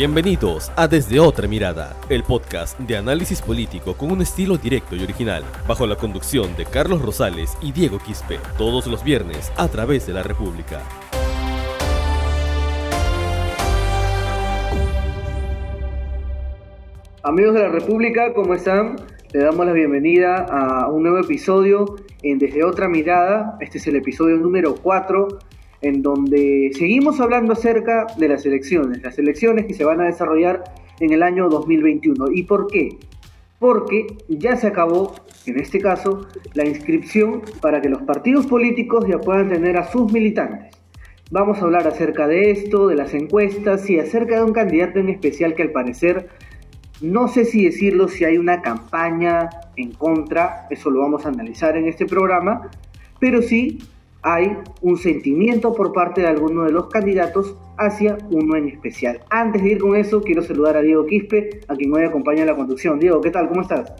Bienvenidos a Desde Otra Mirada, el podcast de análisis político con un estilo directo y original, bajo la conducción de Carlos Rosales y Diego Quispe, todos los viernes a través de la República. Amigos de la República, ¿cómo están? Le damos la bienvenida a un nuevo episodio en Desde Otra Mirada. Este es el episodio número 4 en donde seguimos hablando acerca de las elecciones, las elecciones que se van a desarrollar en el año 2021. ¿Y por qué? Porque ya se acabó, en este caso, la inscripción para que los partidos políticos ya puedan tener a sus militantes. Vamos a hablar acerca de esto, de las encuestas y acerca de un candidato en especial que al parecer, no sé si decirlo, si hay una campaña en contra, eso lo vamos a analizar en este programa, pero sí hay un sentimiento por parte de alguno de los candidatos hacia uno en especial. Antes de ir con eso, quiero saludar a Diego Quispe, a quien hoy acompaña en la conducción. Diego, ¿qué tal? ¿Cómo estás?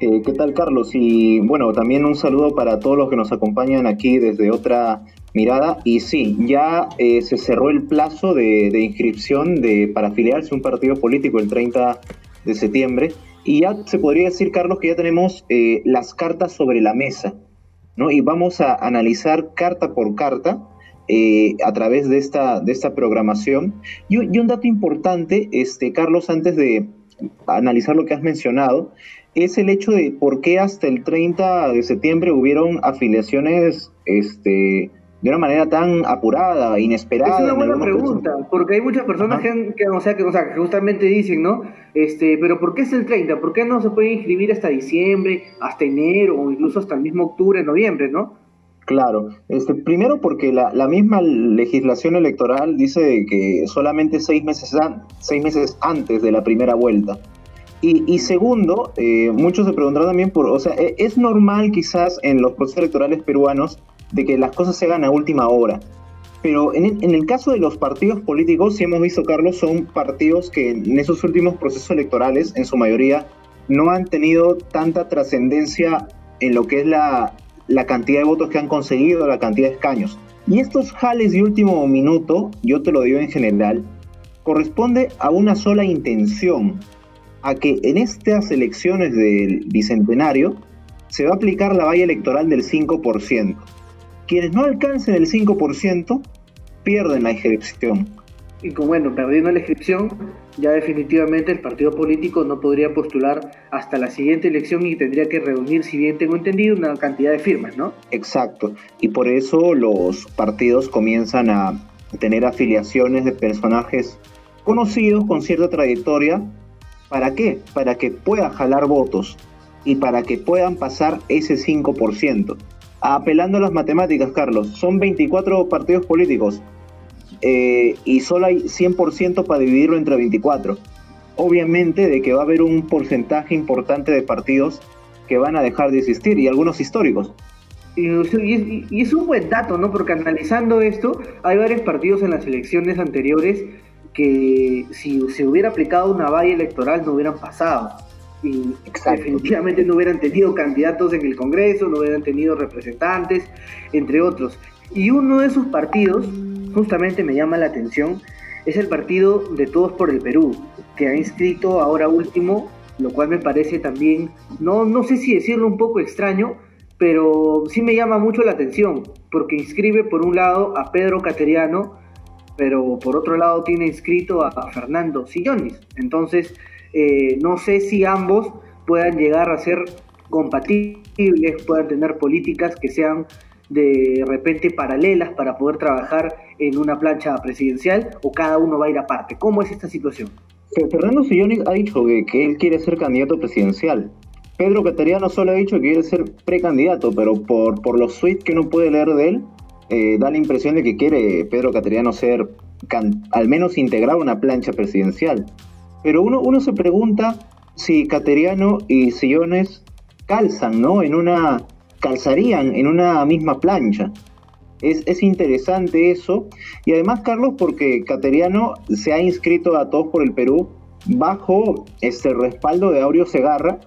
Eh, ¿Qué tal, Carlos? Y bueno, también un saludo para todos los que nos acompañan aquí desde otra mirada. Y sí, ya eh, se cerró el plazo de, inscripción de, para afiliarse a un partido político el 30 de septiembre. Y ya se podría decir, Carlos, que ya tenemos eh, las cartas sobre la mesa. Y vamos a analizar carta por carta eh, a través de esta, de esta programación. Y, un dato importante, este, Carlos, antes de analizar lo que has mencionado, es el hecho de por qué hasta el 30 de septiembre hubieron afiliaciones este, de una manera tan apurada, inesperada. Es una buena pregunta, porque hay muchas personas que, o sea, que, o sea, que justamente dicen, ¿no? Este, pero ¿por qué es el 30? ¿Por qué no se puede inscribir hasta diciembre, hasta enero o incluso hasta el mismo octubre, noviembre, ¿no? Claro, este, primero porque la, la misma legislación electoral dice que solamente seis meses, seis meses antes de la primera vuelta. Y, y segundo, eh, muchos se preguntarán también por, o sea, e, es normal quizás en los procesos electorales peruanos de que las cosas se hagan a última hora. Pero en, el caso de los partidos políticos, si hemos visto, Carlos, son partidos que en esos últimos procesos electorales, en su mayoría, no han tenido tanta trascendencia en lo que es la, la cantidad de votos que han conseguido, la cantidad de escaños. Y estos jales de último minuto, yo te lo digo en general, corresponde a una sola intención, a que en estas elecciones del bicentenario se va a aplicar la valla electoral del 5%. Quienes no alcancen el 5% pierden la inscripción. Y como bueno, perdiendo la inscripción, ya definitivamente el partido político no podría postular hasta la siguiente elección y tendría que reunir, si bien tengo entendido, una cantidad de firmas, ¿no? Exacto. Y por eso los partidos comienzan a tener afiliaciones de personajes conocidos con cierta trayectoria. ¿Para qué? Para que puedan jalar votos y para que puedan pasar ese 5% apelando a las matemáticas, Carlos, son 24 partidos políticos eh, y solo hay 100% para dividirlo entre 24. Obviamente de que va a haber un porcentaje importante de partidos que van a dejar de existir y algunos históricos. Y, es un buen dato, ¿no? Porque analizando esto, hay varios partidos en las elecciones anteriores que si se hubiera aplicado una valla electoral no hubieran pasado y definitivamente no hubieran tenido candidatos en el Congreso, no hubieran tenido representantes, entre otros. Y uno de esos partidos, justamente me llama la atención, es el partido de Todos por el Perú, que ha inscrito ahora último, lo cual me parece también, no, no sé si decirlo un poco extraño, pero sí me llama mucho la atención, porque inscribe por un lado a Pedro Cateriano, pero por otro lado tiene inscrito a Fernando Sillones. Entonces, eh, no sé si ambos puedan llegar a ser compatibles, puedan tener políticas que sean de repente paralelas para poder trabajar en una plancha presidencial o cada uno va a ir aparte. ¿Cómo es esta situación? Fernando Sillones ha dicho que, él quiere ser candidato presidencial. Pedro Cateriano solo ha dicho que quiere ser precandidato, pero por, los tweets que uno puede leer de él, eh, da la impresión de que quiere Pedro Cateriano ser, al menos integrar una plancha presidencial. Pero uno, uno se pregunta si Cateriano y Sillones calzan, ¿no? En una, calzarían en una misma plancha. Es, interesante eso. Y además, Carlos, porque Cateriano se ha inscrito a Todos por el Perú bajo este respaldo de Aureo Segarra,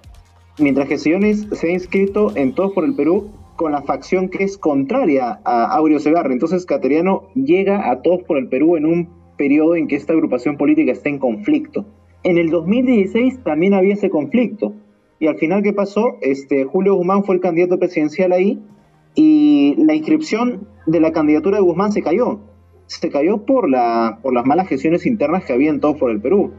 mientras que Sillones se ha inscrito en Todos por el Perú con la facción que es contraria a Aureo Segarra. Entonces, Cateriano llega a Todos por el Perú en un periodo en que esta agrupación política está en conflicto. En el 2016 también había ese conflicto. Y al final, ¿qué pasó? Este, Julio Guzmán fue el candidato presidencial ahí y la inscripción de la candidatura de Guzmán se cayó. Se cayó por, la, por las malas gestiones internas que había en todo por el Perú.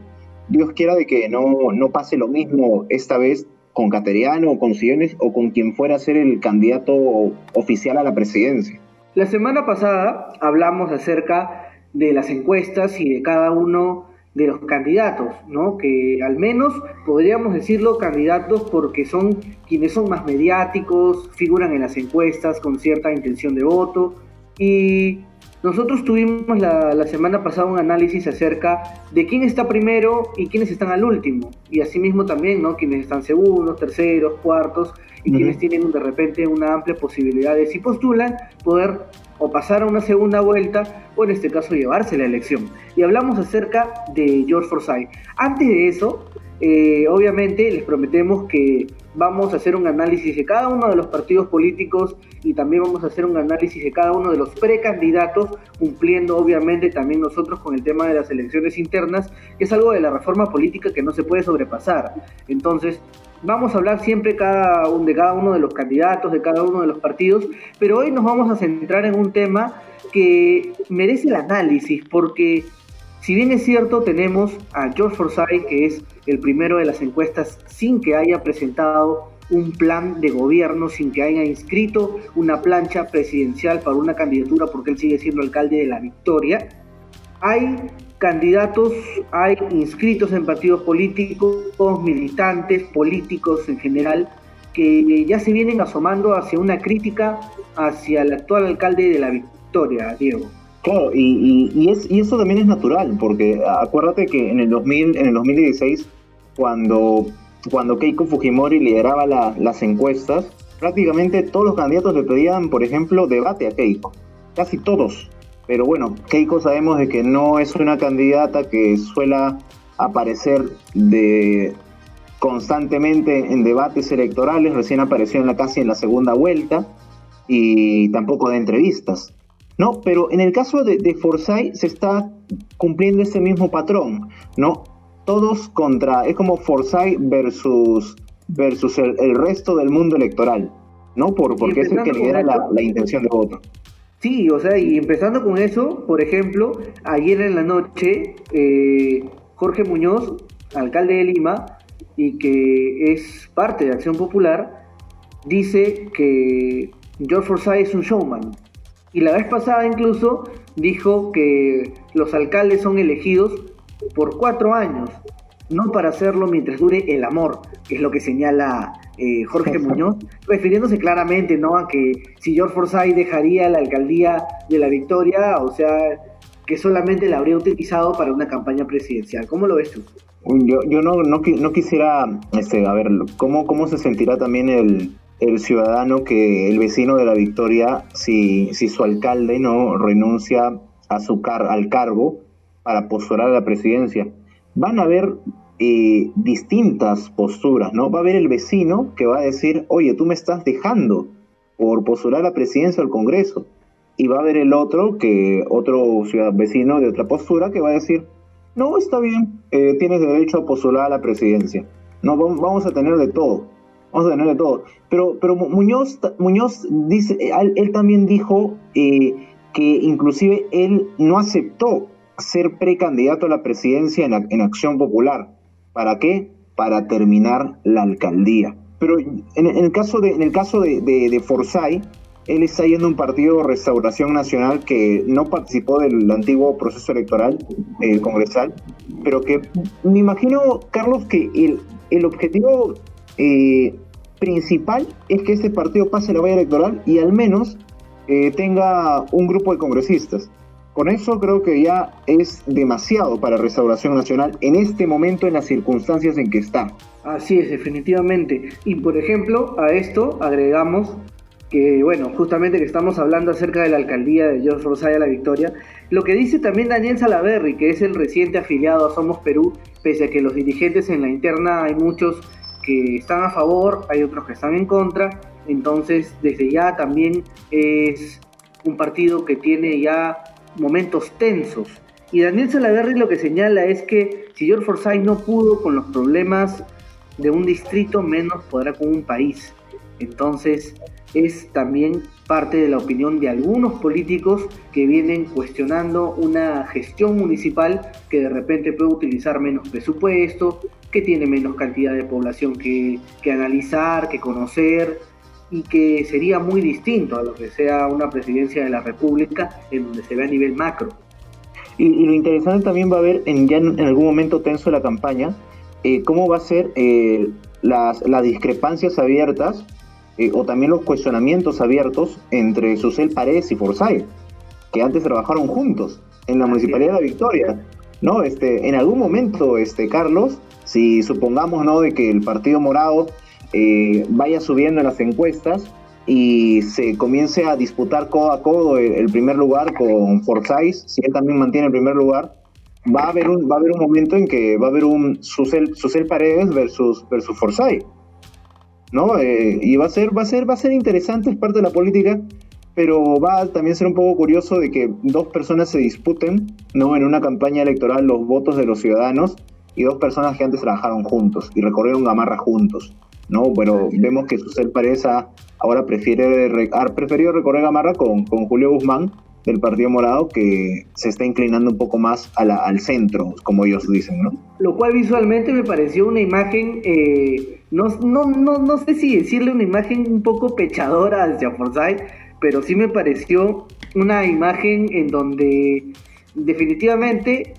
Dios quiera de que no, no pase lo mismo esta vez con Cateriano o con Siones o con quien fuera a ser el candidato oficial a la presidencia. La semana pasada hablamos acerca de las encuestas y de cada uno de los candidatos, ¿no? Que al menos podríamos decirlo candidatos porque son quienes son más mediáticos, figuran en las encuestas con cierta intención de voto y nosotros tuvimos la, semana pasada un análisis acerca de quién está primero y quiénes están al último. Y asimismo también, ¿no? Quienes están segundos, terceros, cuartos y quienes tienen de repente una amplia posibilidad de, si postulan, poder o pasar a una segunda vuelta o en este caso llevarse la elección. Y hablamos acerca de George Forsyth. Antes de eso, eh, obviamente les prometemos que vamos a hacer un análisis de cada uno de los partidos políticos y también vamos a hacer un análisis de cada uno de los precandidatos, cumpliendo obviamente también nosotros con el tema de las elecciones internas, que es algo de la reforma política que no se puede sobrepasar. Entonces, vamos a hablar siempre cada, de cada uno de los candidatos, de cada uno de los partidos, pero hoy nos vamos a centrar en un tema que merece el análisis, porque si bien es cierto, tenemos a George Forsyth, que es el primero de las encuestas sin que haya presentado un plan de gobierno, sin que haya inscrito una plancha presidencial para una candidatura, porque él sigue siendo alcalde de la Victoria. Hay candidatos, hay inscritos en partidos políticos, militantes, políticos en general, que ya se vienen asomando hacia una crítica hacia el actual alcalde de la Victoria, Diego. Claro, y, es, y eso también es natural, porque acuérdate que en el, 2000, en el 2016, cuando, cuando Keiko Fujimori lideraba las encuestas, prácticamente todos los candidatos le pedían, por ejemplo, debate a Keiko. Casi todos. Pero bueno, Keiko sabemos de que no es una candidata que suela aparecer de constantemente en debates electorales, recién apareció en la casi en la segunda vuelta y tampoco de entrevistas. ¿No? Pero en el caso de, de Forsyth se está cumpliendo ese mismo patrón, ¿no? Todos contra, es como Forsyth versus, versus el, resto del mundo electoral, ¿no? Por, porque es el que lidera la, la, intención de voto. Sí, o sea, y empezando con eso, por ejemplo, ayer en la noche, eh, Jorge Muñoz, alcalde de Lima, y que es parte de Acción Popular, dice que George Forsyth es un showman, y la vez pasada incluso dijo que los alcaldes son elegidos por cuatro años, no para hacerlo mientras dure el amor, que es lo que señala eh, Jorge Muñoz, refiriéndose claramente ¿no? a que si George Forsyth dejaría la alcaldía de la Victoria, o sea, que solamente la habría utilizado para una campaña presidencial. ¿Cómo lo ves tú? Yo, yo no, no, no quisiera, este, a ver, ¿cómo, ¿cómo se sentirá también el, el ciudadano que el vecino de la Victoria, si, si su alcalde no renuncia a su car al cargo para postular a la presidencia. Van a haber eh, distintas posturas, ¿no? Va a haber el vecino que va a decir, oye, tú me estás dejando por postular a la presidencia al Congreso. Y va a haber el otro, que otro vecino de otra postura, que va a decir, no, está bien, eh, tienes derecho a postular a la presidencia. No, vamos a tener de todo vamos a tener de todo. Pero, pero Muñoz, Muñoz dice, él, también dijo eh, que inclusive él no aceptó ser precandidato a la presidencia en, Acción Popular. ¿Para qué? Para terminar la alcaldía. Pero en, el caso de, en el caso de, de, Forsyth, él está yendo un partido Restauración Nacional que no participó del antiguo proceso electoral eh, congresal, pero que me imagino, Carlos, que el, el objetivo eh, principal es que este partido pase la valla electoral y al menos eh, tenga un grupo de congresistas. Con eso creo que ya es demasiado para Restauración Nacional en este momento, en las circunstancias en que está. Así es, definitivamente. Y por ejemplo, a esto agregamos que, bueno, justamente que estamos hablando acerca de la alcaldía de George Rosaya La Victoria, lo que dice también Daniel Salaverry, que es el reciente afiliado a Somos Perú, pese a que los dirigentes en la interna hay muchos que están a favor, hay otros que están en contra, entonces desde ya también es un partido que tiene ya momentos tensos. Y Daniel Salaverry lo que señala es que si George Forsyth no pudo con los problemas de un distrito, menos podrá con un país. Entonces, es también parte de la opinión de algunos políticos que vienen cuestionando una gestión municipal que de repente puede utilizar menos presupuesto, que tiene menos cantidad de población que, analizar, que conocer, y que sería muy distinto a lo que sea una presidencia de la República en donde se ve a nivel macro. Y, lo interesante también va a ver en, ya en, algún momento tenso de la campaña eh, cómo va a ser eh, las, las discrepancias abiertas eh, o también los cuestionamientos abiertos entre Susel Paredes y Forsyth, que antes trabajaron juntos en la Municipalidad de La Victoria. ¿no? Este, en algún momento, este, Carlos, si supongamos ¿no? de que el Partido Morado eh, vaya subiendo en las encuestas y se comience a disputar codo a codo el, primer lugar con Forsyth, si él también mantiene el primer lugar, va a haber un, va a haber un momento en que va a haber un Susel, Susel Paredes versus, versus Forsyth. ¿no? Eh, y va a ser, va a ser, va a ser interesante, es parte de la política, pero va a también ser un poco curioso de que dos personas se disputen, ¿no? En una campaña electoral los votos de los ciudadanos y dos personas que antes trabajaron juntos y recorrieron Gamarra juntos, ¿no? Pero vemos que Susel Pareza ahora prefiere, ha preferido recorrer Gamarra con, con Julio Guzmán del Partido Morado que se está inclinando un poco más al centro, como ellos dicen, ¿no? Lo cual visualmente me pareció una imagen, eh, no, no, no, no sé si decirle una imagen un poco pechadora hacia Forsyth, pero sí me pareció una imagen en donde definitivamente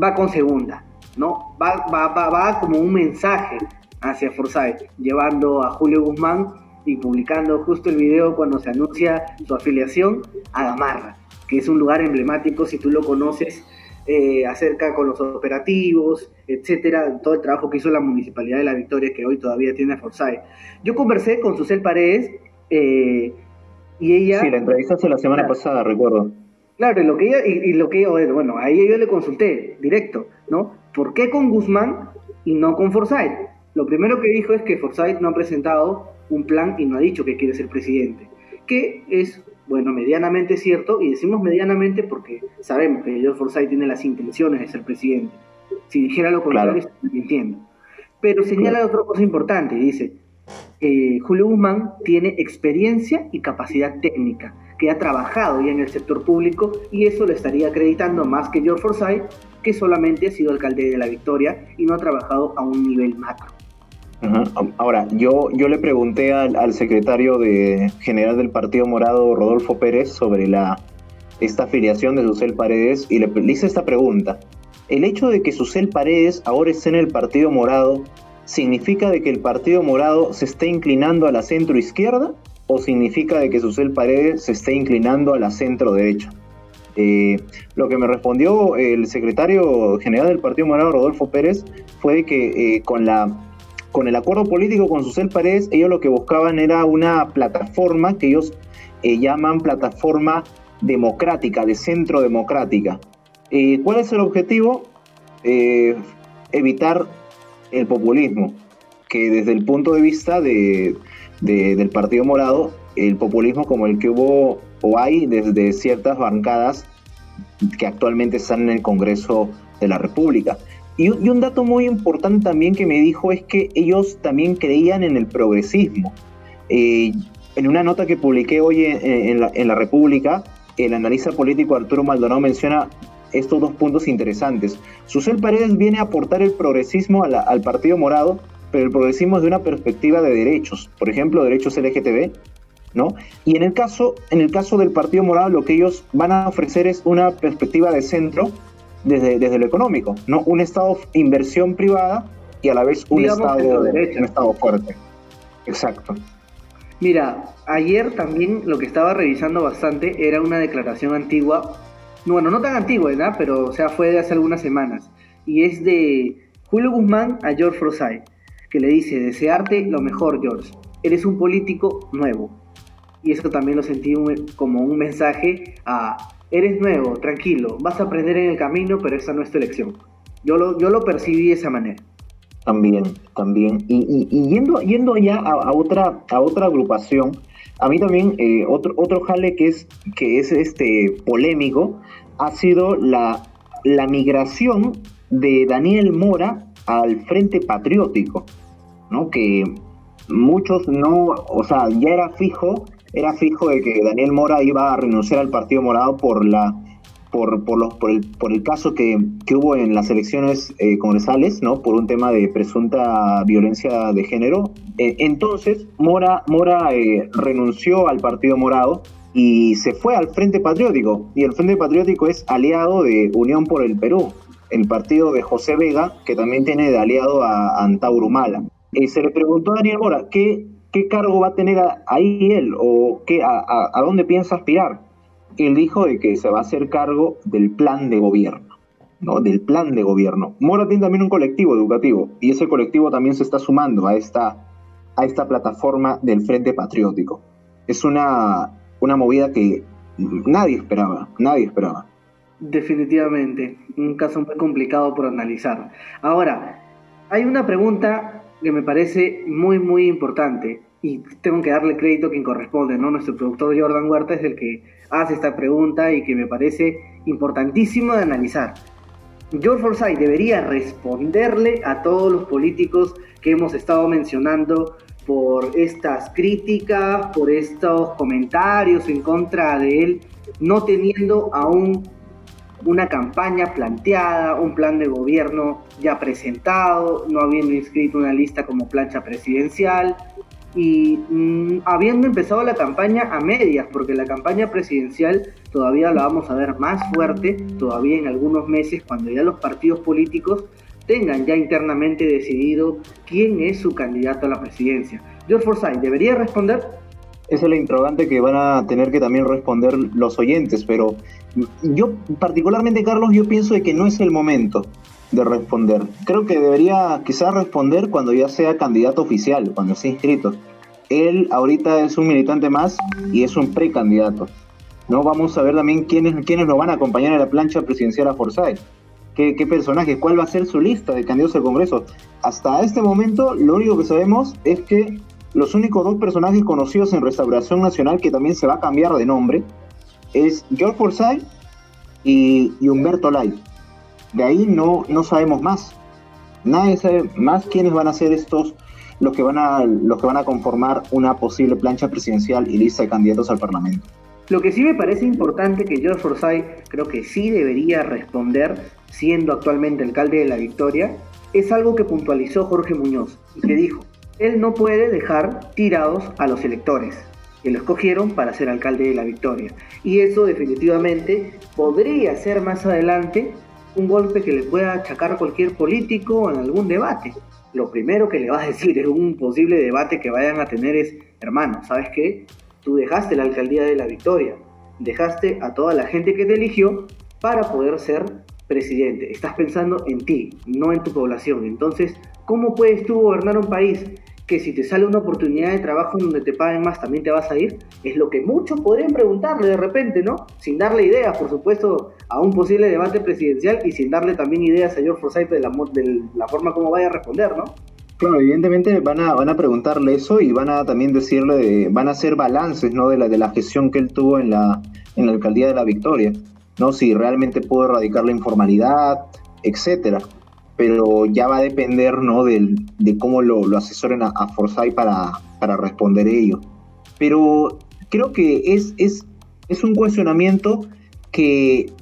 va con segunda, ¿no? Va, va, va, va como un mensaje hacia Forsyth, llevando a Julio Guzmán y publicando justo el video cuando se anuncia su afiliación a Gamarra, que es un lugar emblemático si tú lo conoces eh, acerca con los operativos, etcétera, todo el trabajo que hizo la Municipalidad de La Victoria que hoy todavía tiene Forsyth. Yo conversé con Susel Paredes eh, y ella... Sí, la entrevista fue la semana pasada, recuerdo. Claro, y lo que ella, y, lo que bueno, ahí yo le consulté directo, ¿no? ¿Por qué con Guzmán y no con Forsyth? Lo primero que dijo es que Forsyth no ha presentado un plan y no ha dicho que quiere ser presidente, que es, bueno, medianamente cierto, y decimos medianamente porque sabemos que George Forsyth tiene las intenciones de ser presidente. Si dijera lo contrario, claro. entiendo. Pero señala otra cosa importante, dice, eh, Julio Guzmán tiene experiencia y capacidad técnica, que ha trabajado ya en el sector público y eso le estaría acreditando más que George Forsyth, que solamente ha sido alcalde de la Victoria y no ha trabajado a un nivel macro. Ahora, yo, yo le pregunté al, secretario general del Partido Morado, Rodolfo Pérez, sobre la, esta afiliación de Susel Paredes y le, hice esta pregunta. ¿El hecho de que Susel Paredes ahora esté en el Partido Morado significa de que el Partido Morado se esté inclinando a la centro izquierda o significa de que Susel Paredes se esté inclinando a la centro derecha? Eh, lo que me respondió el secretario general del Partido Morado, Rodolfo Pérez, fue que eh, con la con el acuerdo político con Susel Paredes, ellos lo que buscaban era una plataforma que ellos eh, llaman plataforma democrática, de centro democrática. Eh, ¿Cuál es el objetivo? Eh, evitar el populismo, que desde el punto de vista de, del Partido Morado, el populismo como el que hubo o hay desde ciertas bancadas que actualmente están en el Congreso de la República. Y, un dato muy importante también que me dijo es que ellos también creían en el progresismo. Eh, en una nota que publiqué hoy en, la, República, el analista político Arturo Maldonado menciona estos dos puntos interesantes. Susel Paredes viene a aportar el progresismo al Partido Morado, pero el progresismo es de una perspectiva de derechos, por ejemplo, derechos LGTB, ¿no? Y en el caso, en el caso del Partido Morado, lo que ellos van a ofrecer es una perspectiva de centro, desde, desde lo económico, ¿no? Un Estado inversión privada y a la vez un, estado, un estado fuerte. Exacto. Mira, ayer también lo que estaba revisando bastante era una declaración antigua, bueno, no tan antigua, ¿verdad? Pero, o sea, fue de hace algunas semanas, y es de Julio Guzmán a George Forsyth, que le dice, desearte lo mejor, George, eres un político nuevo. Y eso también lo sentí como un mensaje a eres nuevo, tranquilo, vas a aprender en el camino, pero esa no es tu elección. Yo lo, yo lo percibí de esa manera. También, también. Y, yendo, yendo ya a, otra, a otra agrupación, a mí también eh, otro, otro jale que es, que es este polémico ha sido la la migración de Daniel Mora al Frente Patriótico, ¿no? Que muchos no, o sea, ya era fijo, era fijo de que Daniel Mora iba a renunciar al Partido Morado por la por, por, los, por, el, por el caso que, que hubo en las elecciones eh, congresales, ¿no? Por un tema de presunta violencia de género. Eh, entonces, Mora, Mora eh, renunció al Partido Morado y se fue al Frente Patriótico. Y el Frente Patriótico es aliado de Unión por el Perú, el partido de José Vega, que también tiene de aliado a Antauro Mala. se le preguntó a Daniel Mora, ¿qué, qué cargo va a tener ahí él o qué, a, a dónde piensa aspirar? él dijo de que se va a hacer cargo del plan de gobierno, ¿no? Del plan de gobierno. Mora tiene también un colectivo educativo y ese colectivo también se está sumando a esta, a esta plataforma del Frente Patriótico. Es una, una movida que nadie esperaba, nadie esperaba. Definitivamente, un caso muy complicado por analizar. Ahora, hay una pregunta que me parece muy, muy importante y tengo que darle crédito a quien corresponde, ¿no? Nuestro productor Jordan Huerta es el que hace esta pregunta y que me parece importantísimo de analizar. George Forsyth debería responderle a todos los políticos que hemos estado mencionando por estas críticas, por estos comentarios en contra de él, no teniendo aún una campaña planteada, un plan de gobierno ya presentado, no habiendo inscrito una lista como plancha presidencial, y mm, habiendo empezado la campaña a medias, porque la campaña presidencial todavía la vamos a ver más fuerte, todavía en algunos meses, cuando ya los partidos políticos tengan ya internamente decidido quién es su candidato a la presidencia. George Forsyth, ¿debería responder? Es la interrogante que van a tener que también responder los oyentes, pero yo particularmente, Carlos, yo pienso de que no es el momento de responder. Creo que debería quizás responder cuando ya sea candidato oficial, cuando esté inscrito. Él ahorita es un militante más y es un precandidato. ¿no? Vamos a ver también quiénes, quiénes lo van a acompañar en la plancha presidencial a Forsyth. ¿Qué, ¿Qué personajes? ¿Cuál va a ser su lista de candidatos al Congreso? Hasta este momento, lo único que sabemos es que los únicos dos personajes conocidos en Restauración Nacional, que también se va a cambiar de nombre, es George Forsyth y, Humberto Lai. De ahí no, no sabemos más. Nadie sabe más quiénes van a ser estos los que van a los que van a conformar una posible plancha presidencial y lista de candidatos al Parlamento. Lo que sí me parece importante que George Forsyth creo que sí debería responder, siendo actualmente alcalde de la Victoria, es algo que puntualizó Jorge Muñoz y que dijo, él no puede dejar tirados a los electores que lo escogieron para ser alcalde de la Victoria. Y eso definitivamente podría ser más adelante un golpe que le pueda achacar cualquier político en algún debate. Lo primero que le va a decir en un posible debate que vayan a tener es, hermano, ¿sabes qué? Tú dejaste la alcaldía de la victoria, dejaste a toda la gente que te eligió para poder ser presidente. Estás pensando en ti, no en tu población. Entonces, ¿cómo puedes tú gobernar un país que si te sale una oportunidad de trabajo en donde te paguen más, también te vas a ir? Es lo que muchos podrían preguntarle de repente, ¿no? Sin darle ideas, por supuesto, a un posible debate presidencial y sin darle también ideas a George Forsyth de la, de la forma como vaya a responder, ¿no? Claro, evidentemente van a, van a preguntarle eso y van a también decirle, van a hacer balances, ¿no? De la, de la gestión que él tuvo en la, en la alcaldía de la Victoria, ¿no? Si realmente pudo erradicar la informalidad, etcétera pero ya va a depender ¿no? de cómo lo, asesoren a, a Forsyth para, para responder ello. Pero creo que es, es, es un cuestionamiento que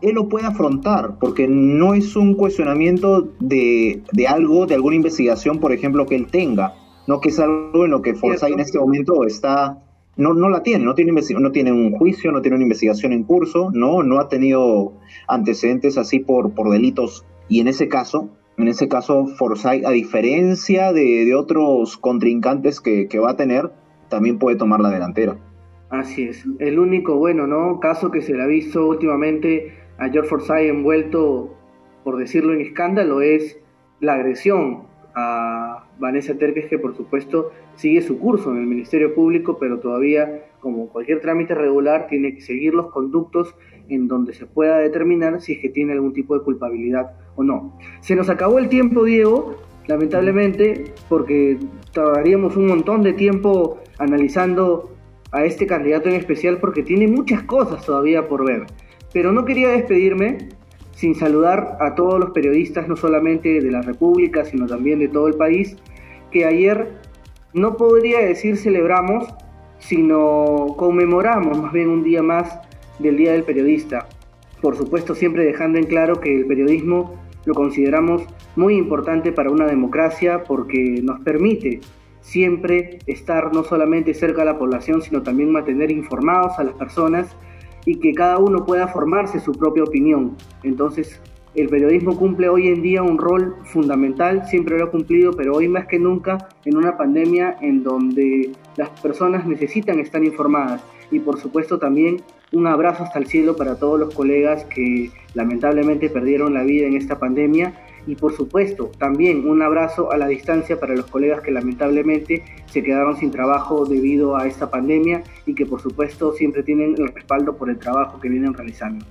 él lo puede afrontar, porque no es un cuestionamiento de, de, algo, de alguna investigación, por ejemplo, que él tenga, no que es algo en lo que Forsyth en este momento está, no, no la tiene, no tiene, no tiene un juicio, no tiene una investigación en curso, no, no ha tenido antecedentes así por, por delitos y en ese caso, en ese caso, Forsyth, a diferencia de, otros contrincantes que, va a tener, también puede tomar la delantera. Así es. El único, bueno, ¿no? Caso que se le ha visto últimamente a George Forsyth envuelto, por decirlo en escándalo, es la agresión a Vanessa Terques, que por supuesto sigue su curso en el Ministerio Público, pero todavía, como cualquier trámite regular, tiene que seguir los conductos en donde se pueda determinar si es que tiene algún tipo de culpabilidad o no. Se nos acabó el tiempo, Diego, lamentablemente, porque tardaríamos un montón de tiempo analizando a este candidato en especial porque tiene muchas cosas todavía por ver. Pero no quería despedirme sin saludar a todos los periodistas, no solamente de la República, sino también de todo el país, que ayer no podría decir celebramos, sino conmemoramos más bien un día más del Día del Periodista. Por supuesto, siempre dejando en claro que el periodismo lo consideramos muy importante para una democracia porque nos permite siempre estar no solamente cerca de la población, sino también mantener informados a las personas y que cada uno pueda formarse su propia opinión. Entonces, el periodismo cumple hoy en día un rol fundamental, siempre lo ha cumplido, pero hoy más que nunca en una pandemia en donde las personas necesitan estar informadas. Y por supuesto también un abrazo hasta el cielo para todos los colegas que lamentablemente perdieron la vida en esta pandemia. Y por supuesto también un abrazo a la distancia para los colegas que lamentablemente se quedaron sin trabajo debido a esta pandemia y que por supuesto siempre tienen el respaldo por el trabajo que vienen realizando.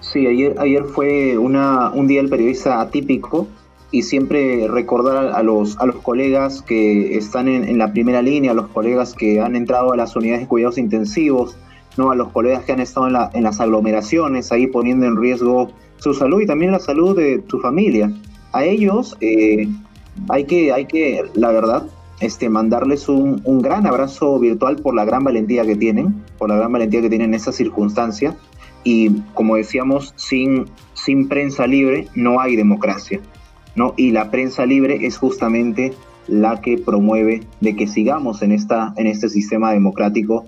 Sí, ayer, ayer fue una, un día del periodista atípico y siempre recordar a los, a los colegas que están en, la primera línea, a los colegas que han entrado a las unidades de cuidados intensivos, ¿no? a los colegas que han estado en, la, en las aglomeraciones, ahí poniendo en riesgo su salud y también la salud de su familia. A ellos eh, hay, que, hay que, la verdad, este, mandarles un, un, gran abrazo virtual por la gran valentía que tienen, por la gran valentía que tienen en esa circunstancia y como decíamos, sin, sin prensa libre no hay democracia, ¿no? Y la prensa libre es justamente la que promueve de que sigamos en, esta, en este sistema democrático,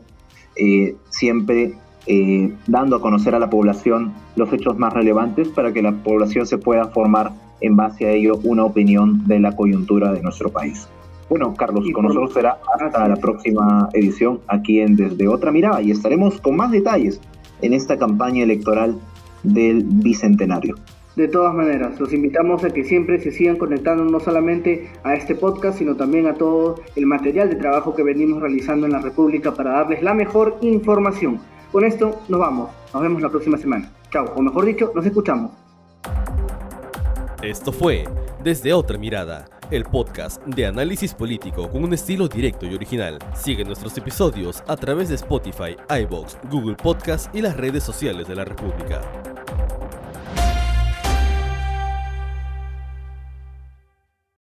eh, siempre eh, dando a conocer a la población los hechos más relevantes para que la población se pueda formar en base a ello una opinión de la coyuntura de nuestro país. Bueno, Carlos, con nosotros será hasta la próxima edición aquí en Desde Otra Mirada y estaremos con más detalles en esta campaña electoral del Bicentenario. De todas maneras, los invitamos a que siempre se sigan conectando no solamente a este podcast, sino también a todo el material de trabajo que venimos realizando en la República para darles la mejor información. Con esto nos vamos. Nos vemos la próxima semana. Chao, o mejor dicho, nos escuchamos. Esto fue Desde Otra Mirada el podcast de análisis político con un estilo directo y original. Sigue nuestros episodios a través de Spotify, iBox, Google Podcast y las redes sociales de la República.